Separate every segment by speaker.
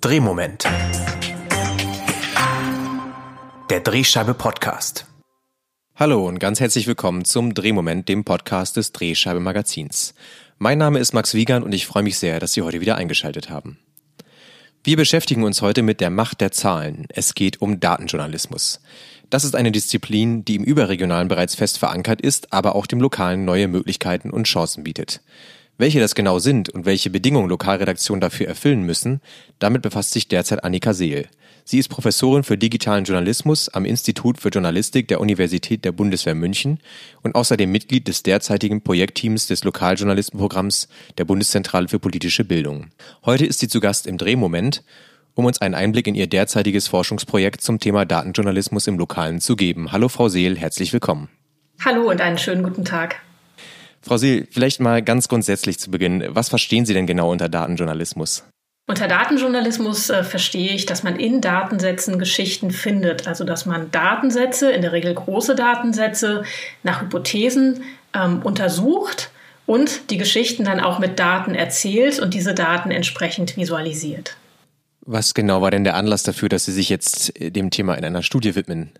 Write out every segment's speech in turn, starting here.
Speaker 1: Drehmoment. Der Drehscheibe Podcast.
Speaker 2: Hallo und ganz herzlich willkommen zum Drehmoment, dem Podcast des Drehscheibe Magazins. Mein Name ist Max Wiegand und ich freue mich sehr, dass Sie heute wieder eingeschaltet haben. Wir beschäftigen uns heute mit der Macht der Zahlen. Es geht um Datenjournalismus. Das ist eine Disziplin, die im Überregionalen bereits fest verankert ist, aber auch dem Lokalen neue Möglichkeiten und Chancen bietet. Welche das genau sind und welche Bedingungen Lokalredaktionen dafür erfüllen müssen, damit befasst sich derzeit Annika Seel. Sie ist Professorin für digitalen Journalismus am Institut für Journalistik der Universität der Bundeswehr München und außerdem Mitglied des derzeitigen Projektteams des Lokaljournalistenprogramms der Bundeszentrale für politische Bildung. Heute ist sie zu Gast im Drehmoment, um uns einen Einblick in ihr derzeitiges Forschungsprojekt zum Thema Datenjournalismus im Lokalen zu geben. Hallo Frau Seel, herzlich willkommen.
Speaker 3: Hallo und einen schönen guten Tag.
Speaker 2: Frau Seel, vielleicht mal ganz grundsätzlich zu Beginn. Was verstehen Sie denn genau unter Datenjournalismus?
Speaker 3: Unter Datenjournalismus äh, verstehe ich, dass man in Datensätzen Geschichten findet. Also dass man Datensätze, in der Regel große Datensätze, nach Hypothesen ähm, untersucht und die Geschichten dann auch mit Daten erzählt und diese Daten entsprechend visualisiert.
Speaker 2: Was genau war denn der Anlass dafür, dass Sie sich jetzt äh, dem Thema in einer Studie widmen?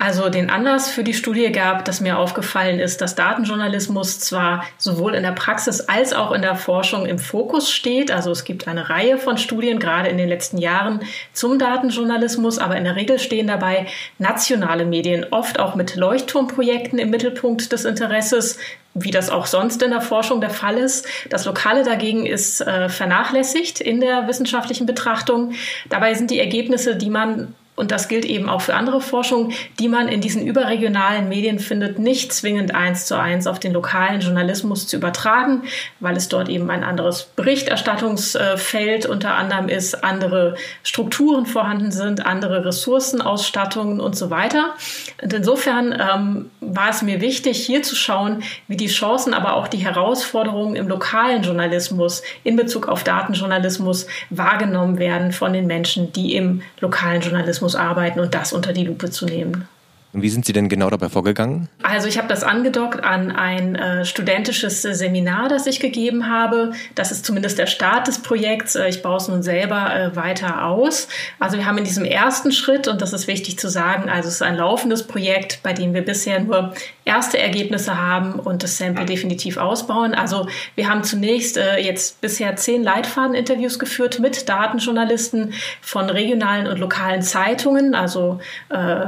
Speaker 3: Also den Anlass für die Studie gab, dass mir aufgefallen ist, dass Datenjournalismus zwar sowohl in der Praxis als auch in der Forschung im Fokus steht. Also es gibt eine Reihe von Studien, gerade in den letzten Jahren, zum Datenjournalismus, aber in der Regel stehen dabei nationale Medien, oft auch mit Leuchtturmprojekten im Mittelpunkt des Interesses, wie das auch sonst in der Forschung der Fall ist. Das Lokale dagegen ist äh, vernachlässigt in der wissenschaftlichen Betrachtung. Dabei sind die Ergebnisse, die man und das gilt eben auch für andere Forschung, die man in diesen überregionalen Medien findet, nicht zwingend eins zu eins auf den lokalen Journalismus zu übertragen, weil es dort eben ein anderes Berichterstattungsfeld unter anderem ist, andere Strukturen vorhanden sind, andere Ressourcenausstattungen und so weiter. Und insofern ähm, war es mir wichtig, hier zu schauen, wie die Chancen, aber auch die Herausforderungen im lokalen Journalismus in Bezug auf Datenjournalismus wahrgenommen werden von den Menschen, die im lokalen Journalismus Journalismus arbeiten und das unter die Lupe zu nehmen.
Speaker 2: Und wie sind Sie denn genau dabei vorgegangen?
Speaker 3: Also ich habe das angedockt an ein äh, studentisches Seminar, das ich gegeben habe. Das ist zumindest der Start des Projekts. Äh, ich baue es nun selber äh, weiter aus. Also wir haben in diesem ersten Schritt, und das ist wichtig zu sagen, also es ist ein laufendes Projekt, bei dem wir bisher nur erste Ergebnisse haben und das Sample definitiv ausbauen. Also wir haben zunächst äh, jetzt bisher zehn Leitfadeninterviews geführt mit Datenjournalisten von regionalen und lokalen Zeitungen, also äh,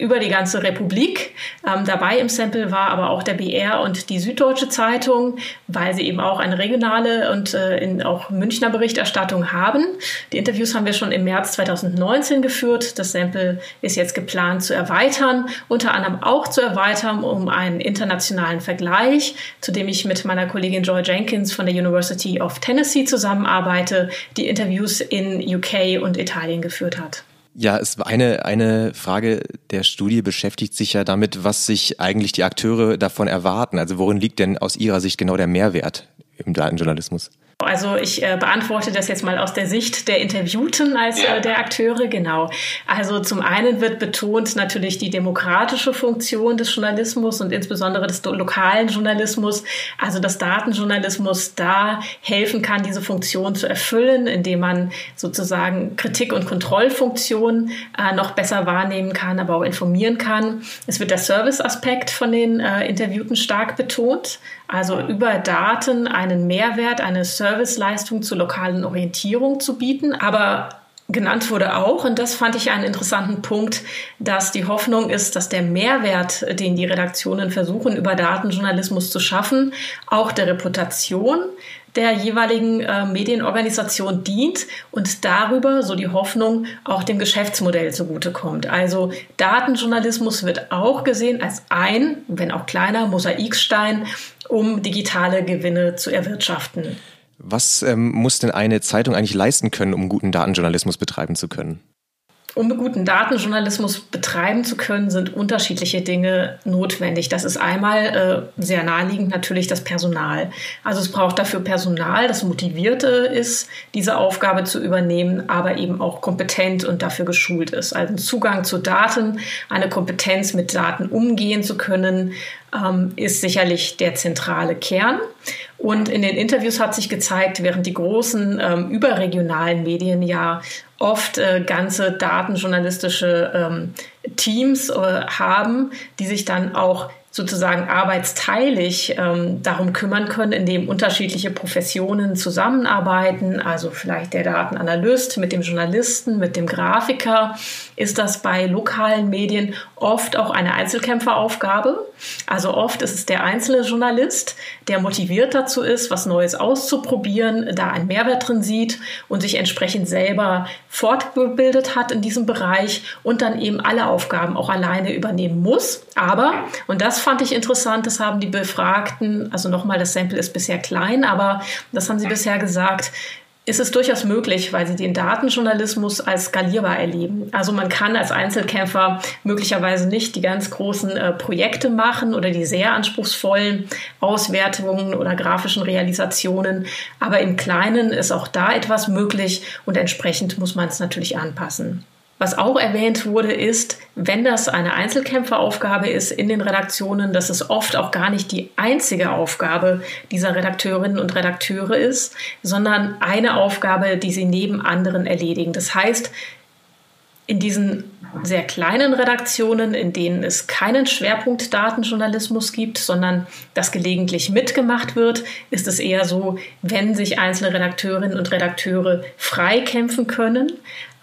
Speaker 3: über die ganze Republik. Ähm, dabei im Sample war aber auch der BR und die Süddeutsche Zeitung, weil sie eben auch eine regionale und äh, in auch Münchner Berichterstattung haben. Die Interviews haben wir schon im März 2019 geführt. Das Sample ist jetzt geplant zu erweitern, unter anderem auch zu erweitern um einen internationalen Vergleich, zu dem ich mit meiner Kollegin Joy Jenkins von der University of Tennessee zusammenarbeite, die Interviews in UK und Italien geführt hat.
Speaker 2: Ja, es war eine, eine Frage der Studie beschäftigt sich ja damit, was sich eigentlich die Akteure davon erwarten. Also worin liegt denn aus Ihrer Sicht genau der Mehrwert im Datenjournalismus?
Speaker 3: Also ich äh, beantworte das jetzt mal aus der Sicht der Interviewten als ja. äh, der Akteure, genau. Also zum einen wird betont natürlich die demokratische Funktion des Journalismus und insbesondere des lokalen Journalismus, also dass Datenjournalismus da helfen kann, diese Funktion zu erfüllen, indem man sozusagen Kritik- und Kontrollfunktion äh, noch besser wahrnehmen kann, aber auch informieren kann. Es wird der Service-Aspekt von den äh, Interviewten stark betont, also über Daten einen Mehrwert, eine Serviceleistung zur lokalen Orientierung zu bieten. Aber genannt wurde auch, und das fand ich einen interessanten Punkt, dass die Hoffnung ist, dass der Mehrwert, den die Redaktionen versuchen, über Datenjournalismus zu schaffen, auch der Reputation der jeweiligen äh, Medienorganisation dient und darüber, so die Hoffnung, auch dem Geschäftsmodell zugutekommt. Also Datenjournalismus wird auch gesehen als ein, wenn auch kleiner, Mosaikstein, um digitale Gewinne zu erwirtschaften.
Speaker 2: Was ähm, muss denn eine Zeitung eigentlich leisten können, um guten Datenjournalismus betreiben zu können?
Speaker 3: Um guten Datenjournalismus betreiben zu können, sind unterschiedliche Dinge notwendig. Das ist einmal äh, sehr naheliegend natürlich das Personal. Also es braucht dafür Personal, das motiviert ist, diese Aufgabe zu übernehmen, aber eben auch kompetent und dafür geschult ist. Also Zugang zu Daten, eine Kompetenz mit Daten umgehen zu können, ähm, ist sicherlich der zentrale Kern. Und in den Interviews hat sich gezeigt, während die großen ähm, überregionalen Medien ja oft äh, ganze datenjournalistische ähm, Teams äh, haben, die sich dann auch sozusagen arbeitsteilig ähm, darum kümmern können, indem unterschiedliche Professionen zusammenarbeiten, also vielleicht der Datenanalyst mit dem Journalisten, mit dem Grafiker, ist das bei lokalen Medien oft auch eine Einzelkämpferaufgabe. Also oft ist es der einzelne Journalist, der motiviert dazu ist, was Neues auszuprobieren, da einen Mehrwert drin sieht und sich entsprechend selber fortgebildet hat in diesem Bereich und dann eben alle Aufgaben auch alleine übernehmen muss. Aber, und das fand ich interessant, das haben die Befragten, also nochmal, das Sample ist bisher klein, aber das haben sie bisher gesagt, ist es durchaus möglich, weil sie den Datenjournalismus als skalierbar erleben. Also man kann als Einzelkämpfer möglicherweise nicht die ganz großen äh, Projekte machen oder die sehr anspruchsvollen Auswertungen oder grafischen Realisationen, aber im Kleinen ist auch da etwas möglich und entsprechend muss man es natürlich anpassen. Was auch erwähnt wurde, ist, wenn das eine Einzelkämpferaufgabe ist in den Redaktionen, dass es oft auch gar nicht die einzige Aufgabe dieser Redakteurinnen und Redakteure ist, sondern eine Aufgabe, die sie neben anderen erledigen. Das heißt, in diesen sehr kleinen Redaktionen, in denen es keinen Schwerpunkt Datenjournalismus gibt, sondern das gelegentlich mitgemacht wird, ist es eher so, wenn sich einzelne Redakteurinnen und Redakteure frei kämpfen können,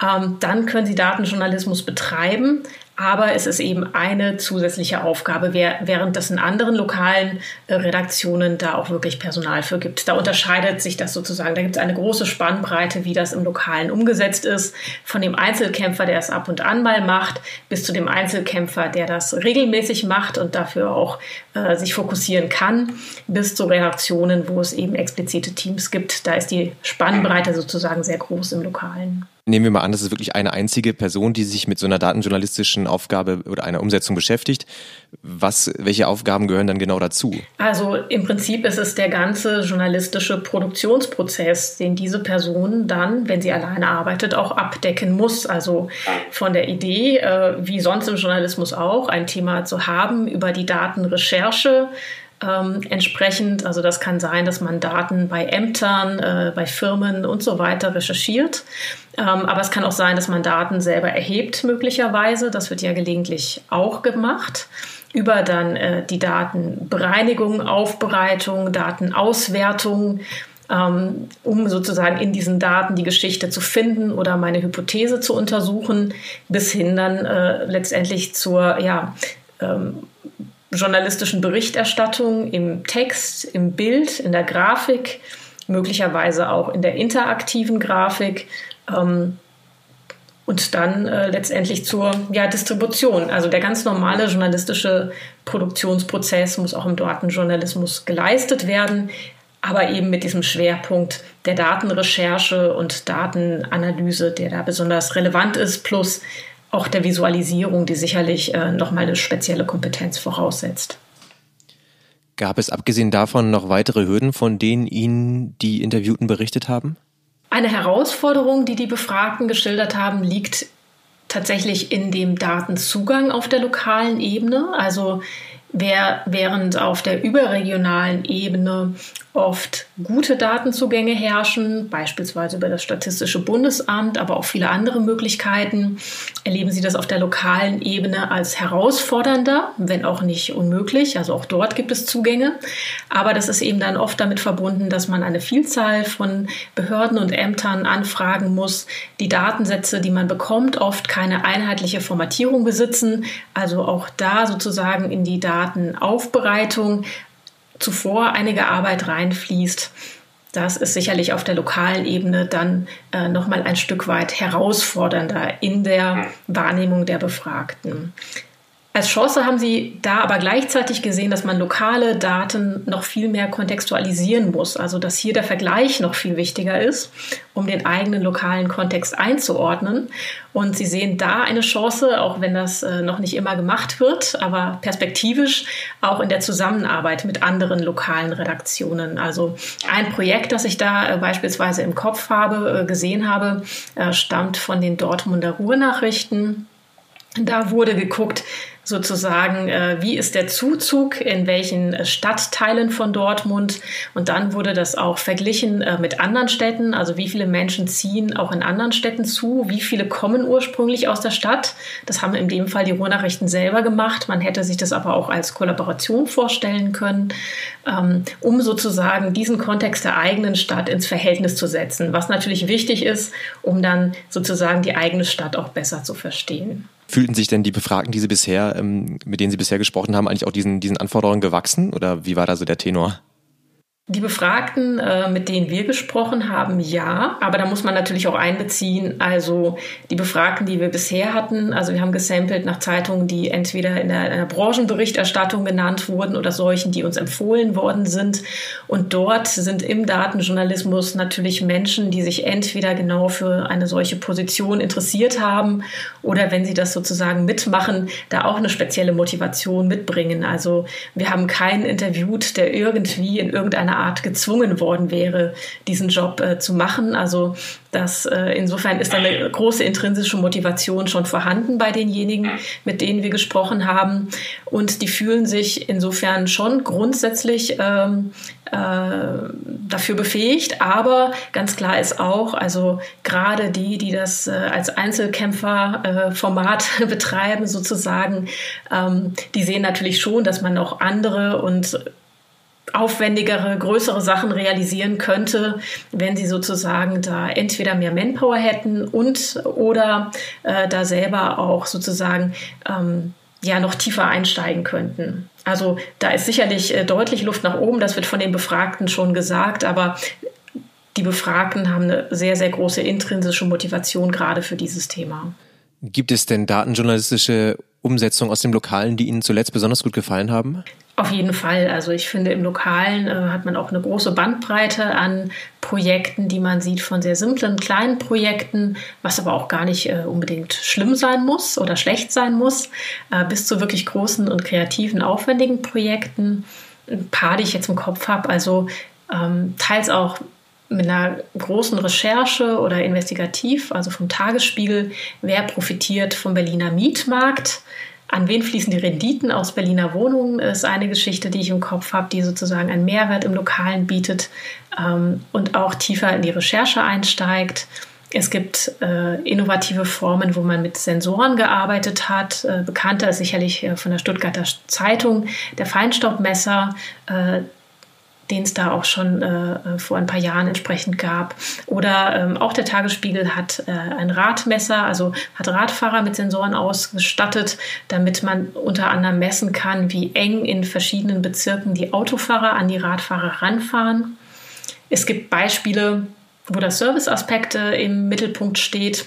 Speaker 3: ähm, dann können sie Datenjournalismus betreiben. Aber es ist eben eine zusätzliche Aufgabe, während das in anderen lokalen äh, Redaktionen da auch wirklich Personal für gibt. Da unterscheidet sich das sozusagen. Da gibt es eine große Spannbreite, wie das im Lokalen umgesetzt ist. Von dem Einzelkämpfer, der es ab und an mal macht, bis zu dem Einzelkämpfer, der das regelmäßig macht und dafür auch äh, sich fokussieren kann, bis zu Redaktionen, wo es eben explizite Teams gibt. Da ist die Spannbreite sozusagen sehr groß im Lokalen
Speaker 2: nehmen wir mal an, das ist wirklich eine einzige Person, die sich mit so einer datenjournalistischen Aufgabe oder einer Umsetzung beschäftigt. Was, welche Aufgaben gehören dann genau dazu?
Speaker 3: Also im Prinzip ist es der ganze journalistische Produktionsprozess, den diese Person dann, wenn sie alleine arbeitet, auch abdecken muss. Also von der Idee, äh, wie sonst im Journalismus auch, ein Thema zu haben über die Datenrecherche, ähm, entsprechend, also das kann sein, dass man Daten bei Ämtern, äh, bei Firmen und so weiter recherchiert. Ähm, aber es kann auch sein, dass man Daten selber erhebt, möglicherweise. Das wird ja gelegentlich auch gemacht. Über dann äh, die Datenbereinigung, Aufbereitung, Datenauswertung, ähm, um sozusagen in diesen Daten die Geschichte zu finden oder meine Hypothese zu untersuchen, bis hin dann äh, letztendlich zur ja, ähm, journalistischen Berichterstattung im Text, im Bild, in der Grafik, möglicherweise auch in der interaktiven Grafik ähm, und dann äh, letztendlich zur ja, Distribution. Also der ganz normale journalistische Produktionsprozess muss auch im Datenjournalismus geleistet werden, aber eben mit diesem Schwerpunkt der Datenrecherche und Datenanalyse, der da besonders relevant ist, plus auch der Visualisierung, die sicherlich äh, nochmal eine spezielle Kompetenz voraussetzt.
Speaker 2: Gab es abgesehen davon noch weitere Hürden, von denen Ihnen die Interviewten berichtet haben?
Speaker 3: Eine Herausforderung, die die Befragten geschildert haben, liegt tatsächlich in dem Datenzugang auf der lokalen Ebene. Also wer, während auf der überregionalen Ebene oft gute Datenzugänge herrschen, beispielsweise über das Statistische Bundesamt, aber auch viele andere Möglichkeiten, erleben Sie das auf der lokalen Ebene als herausfordernder, wenn auch nicht unmöglich. Also auch dort gibt es Zugänge. Aber das ist eben dann oft damit verbunden, dass man eine Vielzahl von Behörden und Ämtern anfragen muss, die Datensätze, die man bekommt, oft keine einheitliche Formatierung besitzen. Also auch da sozusagen in die Datenaufbereitung zuvor einige Arbeit reinfließt. Das ist sicherlich auf der lokalen Ebene dann äh, nochmal ein Stück weit herausfordernder in der Wahrnehmung der Befragten. Als Chance haben Sie da aber gleichzeitig gesehen, dass man lokale Daten noch viel mehr kontextualisieren muss. Also dass hier der Vergleich noch viel wichtiger ist, um den eigenen lokalen Kontext einzuordnen. Und Sie sehen da eine Chance, auch wenn das äh, noch nicht immer gemacht wird, aber perspektivisch auch in der Zusammenarbeit mit anderen lokalen Redaktionen. Also ein Projekt, das ich da äh, beispielsweise im Kopf habe, äh, gesehen habe, stammt von den Dortmunder Ruhrnachrichten Da wurde geguckt, sozusagen, äh, wie ist der Zuzug in welchen äh, Stadtteilen von Dortmund. Und dann wurde das auch verglichen äh, mit anderen Städten, also wie viele Menschen ziehen auch in anderen Städten zu, wie viele kommen ursprünglich aus der Stadt. Das haben in dem Fall die Ruhrnachrichten selber gemacht. Man hätte sich das aber auch als Kollaboration vorstellen können, ähm, um sozusagen diesen Kontext der eigenen Stadt ins Verhältnis zu setzen, was natürlich wichtig ist, um dann sozusagen die eigene Stadt auch besser zu verstehen.
Speaker 2: Fühlten sich denn die Befragten, die Sie bisher, ähm, mit denen Sie bisher gesprochen haben, eigentlich auch diesen, diesen Anforderungen gewachsen? Oder wie war da so der Tenor?
Speaker 3: Die Befragten, äh, mit denen wir gesprochen haben, ja, aber da muss man natürlich auch einbeziehen, also die Befragten, die wir bisher hatten, also wir haben gesampelt nach Zeitungen, die entweder in der, in der Branchenberichterstattung genannt wurden oder solchen, die uns empfohlen worden sind. Und dort sind im Datenjournalismus natürlich Menschen, die sich entweder genau für eine solche Position interessiert haben oder wenn sie das sozusagen mitmachen, da auch eine spezielle Motivation mitbringen. Also wir haben keinen interviewt, der irgendwie in irgendeiner Art gezwungen worden wäre, diesen Job äh, zu machen. Also das, äh, insofern ist eine große intrinsische Motivation schon vorhanden bei denjenigen, mit denen wir gesprochen haben. Und die fühlen sich insofern schon grundsätzlich ähm, äh, dafür befähigt. Aber ganz klar ist auch, also gerade die, die das äh, als Einzelkämpferformat äh, betreiben, sozusagen, ähm, die sehen natürlich schon, dass man auch andere und aufwendigere, größere Sachen realisieren könnte, wenn sie sozusagen da entweder mehr Manpower hätten und oder äh, da selber auch sozusagen ähm, ja noch tiefer einsteigen könnten. Also da ist sicherlich äh, deutlich Luft nach oben, das wird von den Befragten schon gesagt, aber die Befragten haben eine sehr, sehr große intrinsische Motivation gerade für dieses Thema.
Speaker 2: Gibt es denn datenjournalistische Umsetzungen aus dem Lokalen, die Ihnen zuletzt besonders gut gefallen haben?
Speaker 3: Auf jeden Fall. Also ich finde, im Lokalen äh, hat man auch eine große Bandbreite an Projekten, die man sieht von sehr simplen, kleinen Projekten, was aber auch gar nicht äh, unbedingt schlimm sein muss oder schlecht sein muss, äh, bis zu wirklich großen und kreativen, aufwendigen Projekten. Ein paar, die ich jetzt im Kopf habe, also ähm, teils auch mit einer großen Recherche oder investigativ, also vom Tagesspiegel, wer profitiert vom Berliner Mietmarkt an wen fließen die Renditen aus Berliner Wohnungen, ist eine Geschichte, die ich im Kopf habe, die sozusagen einen Mehrwert im Lokalen bietet ähm, und auch tiefer in die Recherche einsteigt. Es gibt äh, innovative Formen, wo man mit Sensoren gearbeitet hat. Äh, bekannter ist sicherlich äh, von der Stuttgarter Zeitung der Feinstaubmesser, äh, den es da auch schon äh, äh, vor ein paar Jahren entsprechend gab. Oder ähm, auch der Tagesspiegel hat äh, ein Radmesser, also hat Radfahrer mit Sensoren ausgestattet, damit man unter anderem messen kann, wie eng in verschiedenen Bezirken die Autofahrer an die Radfahrer ranfahren. Es gibt Beispiele, wo der Serviceaspekt äh, im Mittelpunkt steht.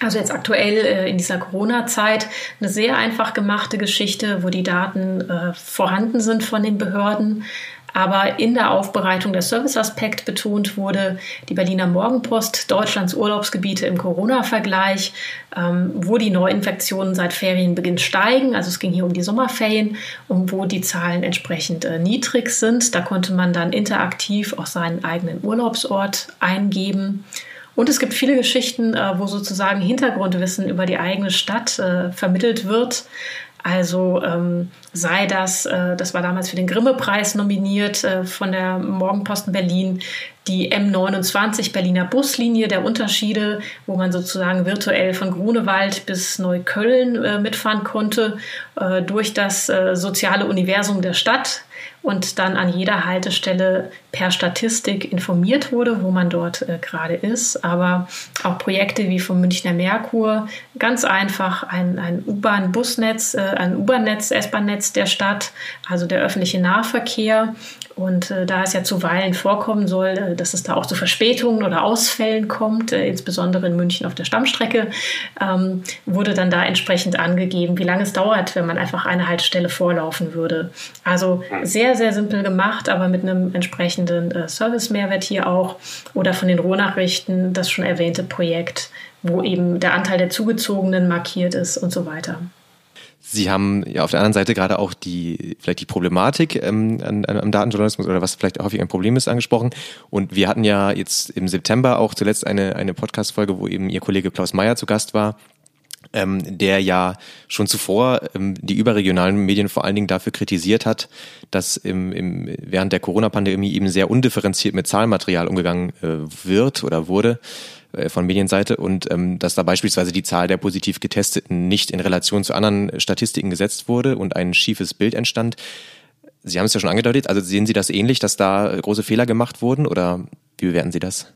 Speaker 3: Also jetzt aktuell äh, in dieser Corona-Zeit eine sehr einfach gemachte Geschichte, wo die Daten äh, vorhanden sind von den Behörden, aber in der Aufbereitung der Serviceaspekt betont wurde, die Berliner Morgenpost, Deutschlands Urlaubsgebiete im Corona-Vergleich, ähm, wo die Neuinfektionen seit Ferienbeginn steigen. Also es ging hier um die Sommerferien und wo die Zahlen entsprechend äh, niedrig sind. Da konnte man dann interaktiv auch seinen eigenen Urlaubsort eingeben. Und es gibt viele Geschichten, äh, wo sozusagen Hintergrundwissen über die eigene Stadt äh, vermittelt wird. Also ähm, sei das, äh, das war damals für den Grimme-Preis nominiert äh, von der Morgenposten Berlin, die M29 Berliner Buslinie der Unterschiede, wo man sozusagen virtuell von Grunewald bis Neukölln äh, mitfahren konnte, äh, durch das äh, soziale Universum der Stadt und dann an jeder Haltestelle per Statistik informiert wurde, wo man dort äh, gerade ist. Aber auch Projekte wie vom Münchner Merkur, ganz einfach ein, ein U-Bahn-Busnetz, äh, ein U-Bahn-Netz, S-Bahn-Netz der Stadt, also der öffentliche Nahverkehr und äh, da es ja zuweilen vorkommen soll, äh, dass es da auch zu Verspätungen oder Ausfällen kommt, äh, insbesondere in München auf der Stammstrecke, ähm, wurde dann da entsprechend angegeben, wie lange es dauert, wenn man einfach eine Haltestelle vorlaufen würde. Also sehr, sehr simpel gemacht, aber mit einem entsprechenden äh, Service-Mehrwert hier auch. Oder von den Rohnachrichten das schon erwähnte Projekt, wo eben der Anteil der Zugezogenen markiert ist und so weiter.
Speaker 2: Sie haben ja auf der anderen Seite gerade auch die vielleicht die Problematik ähm, an, am Datenjournalismus oder was vielleicht häufig ein Problem ist angesprochen. Und wir hatten ja jetzt im September auch zuletzt eine eine Podcast-Folge, wo eben Ihr Kollege Klaus Meyer zu Gast war. ähm, der ja schon zuvor ähm, die überregionalen Medien vor allen Dingen dafür kritisiert hat, dass im, im, während der Corona-Pandemie eben sehr undifferenziert mit Zahlmaterial umgegangen äh, wird oder wurde äh, von Medienseite und ähm, dass da beispielsweise die Zahl der positiv Getesteten nicht in Relation zu anderen Statistiken gesetzt wurde und ein schiefes Bild entstand. Sie haben es ja schon angedeutet, also sehen Sie das ähnlich, dass da große Fehler gemacht wurden oder wie bewerten Sie das?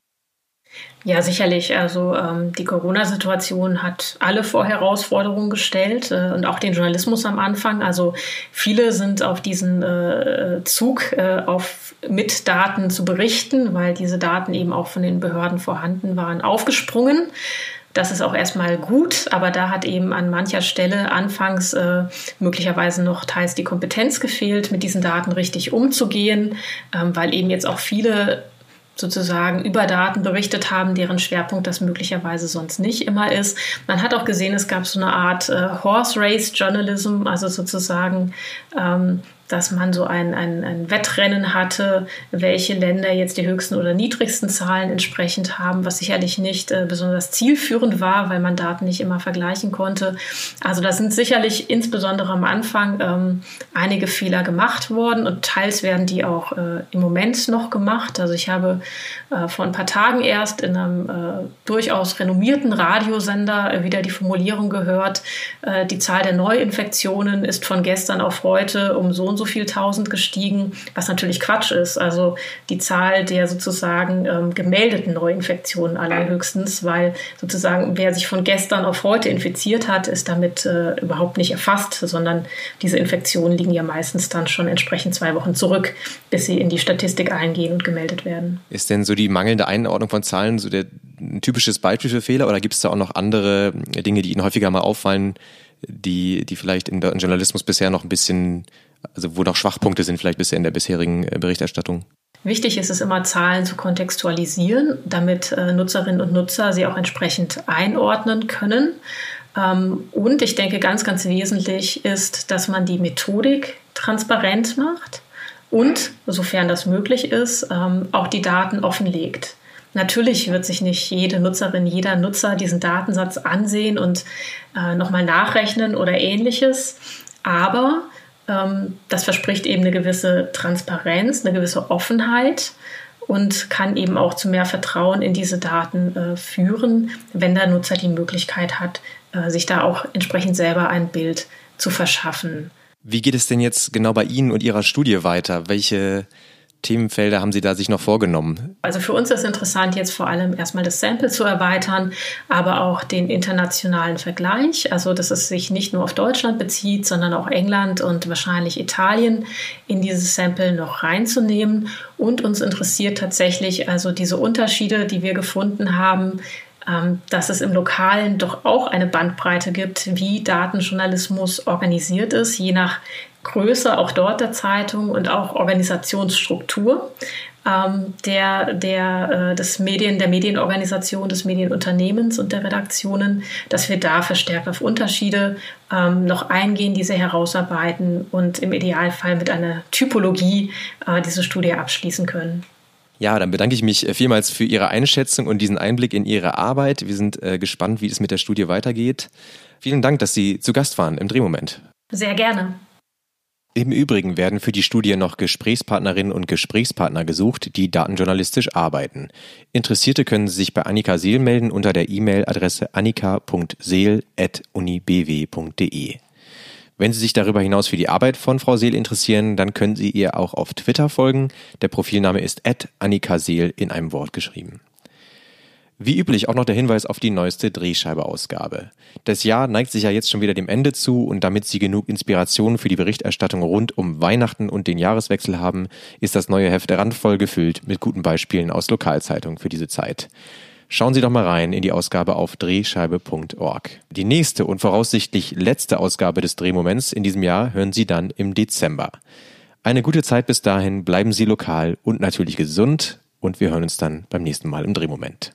Speaker 3: Ja, sicherlich. Also ähm, die Corona-Situation hat alle vor Herausforderungen gestellt äh, und auch den Journalismus am Anfang. Also viele sind auf diesen äh, Zug äh, auf mit Daten zu berichten, weil diese Daten eben auch von den Behörden vorhanden waren, aufgesprungen. Das ist auch erstmal gut, aber da hat eben an mancher Stelle anfangs äh, möglicherweise noch teils die Kompetenz gefehlt, mit diesen Daten richtig umzugehen, ähm, weil eben jetzt auch viele sozusagen über Daten berichtet haben, deren Schwerpunkt das möglicherweise sonst nicht immer ist. Man hat auch gesehen, es gab so eine Art äh, Horse Race Journalism, also sozusagen ähm, dass man so ein, ein, ein Wettrennen hatte, welche Länder jetzt die höchsten oder niedrigsten Zahlen entsprechend haben, was sicherlich nicht äh, besonders zielführend war, weil man Daten nicht immer vergleichen konnte. Also da sind sicherlich insbesondere am Anfang ähm, einige Fehler gemacht worden und teils werden die auch äh, im Moment noch gemacht. Also ich habe äh, vor ein paar Tagen erst in einem äh, durchaus renommierten Radiosender wieder die Formulierung gehört, äh, die Zahl der Neuinfektionen ist von gestern auf heute um so und so viel tausend gestiegen, was natürlich Quatsch ist. Also die Zahl der sozusagen ähm, gemeldeten Neuinfektionen allerhöchstens, weil sozusagen wer sich von gestern auf heute infiziert hat, ist damit äh, überhaupt nicht erfasst, sondern diese Infektionen liegen ja meistens dann schon entsprechend zwei Wochen zurück, bis sie in die Statistik eingehen und gemeldet werden.
Speaker 2: Ist denn so die mangelnde Einordnung von Zahlen so der ein typisches Beispiel für Fehler oder gibt es da auch noch andere Dinge, die Ihnen häufiger mal auffallen, die, die vielleicht im Journalismus bisher noch ein bisschen also wo noch Schwachpunkte sind vielleicht bisher in der bisherigen äh, Berichterstattung?
Speaker 3: Wichtig ist es immer, Zahlen zu kontextualisieren, damit äh, Nutzerinnen und Nutzer sie auch entsprechend einordnen können. Ähm, und ich denke, ganz, ganz wesentlich ist, dass man die Methodik transparent macht und, sofern das möglich ist, ähm, auch die Daten offenlegt. Natürlich wird sich nicht jede Nutzerin, jeder Nutzer diesen Datensatz ansehen und äh, nochmal nachrechnen oder ähnliches. Aber das verspricht eben eine gewisse Transparenz, eine gewisse Offenheit und kann eben auch zu mehr Vertrauen in diese Daten äh, führen, wenn der Nutzer die Möglichkeit hat, äh, sich da auch entsprechend selber ein Bild zu verschaffen.
Speaker 2: Wie geht es denn jetzt genau bei Ihnen und Ihrer Studie weiter? Welche Themenfelder haben Sie da sich noch vorgenommen?
Speaker 3: Also für uns ist interessant, jetzt vor allem erstmal das Sample zu erweitern, aber auch den internationalen Vergleich. Also, dass es sich nicht nur auf Deutschland bezieht, sondern auch England und wahrscheinlich Italien in dieses Sample noch reinzunehmen. Und uns interessiert tatsächlich also diese Unterschiede, die wir gefunden haben, ähm, dass es im Lokalen doch auch eine Bandbreite gibt, wie Datenjournalismus organisiert ist, je nach Größe auch dort der Zeitung und auch Organisationsstruktur ähm, der, der, äh, des Medien, der Medienorganisation, des Medienunternehmens und der Redaktionen, dass wir da verstärkt auf Unterschiede ähm, noch eingehen, diese herausarbeiten und im Idealfall mit einer Typologie äh, diese Studie abschließen können.
Speaker 2: Ja, dann bedanke ich mich vielmals für Ihre Einschätzung und diesen Einblick in Ihre Arbeit. Wir sind äh, gespannt, wie es mit der Studie weitergeht. Vielen Dank, dass Sie zu Gast waren im Drehmoment.
Speaker 3: Sehr gerne.
Speaker 2: Im Übrigen werden für die Studie noch Gesprächspartnerinnen und Gesprächspartner gesucht, die datenjournalistisch arbeiten. Interessierte können sich bei Annika Seel melden unter der E-Mail-Adresse annika.seel.unibw.de. Wenn Sie sich darüber hinaus für die Arbeit von Frau Seel interessieren, dann können Sie ihr auch auf Twitter folgen. Der Profilname ist Annika Seel in einem Wort geschrieben. Wie üblich auch noch der Hinweis auf die neueste Drehscheibe-Ausgabe. Das Jahr neigt sich ja jetzt schon wieder dem Ende zu und damit Sie genug Inspiration für die Berichterstattung rund um Weihnachten und den Jahreswechsel haben, ist das neue Heft randvoll gefüllt mit guten Beispielen aus Lokalzeitungen für diese Zeit. Schauen Sie doch mal rein in die Ausgabe auf drehscheibe.org. Die nächste und voraussichtlich letzte Ausgabe des Drehmoments in diesem Jahr hören Sie dann im Dezember. Eine gute Zeit bis dahin, bleiben Sie lokal und natürlich gesund und wir hören uns dann beim nächsten Mal im Drehmoment.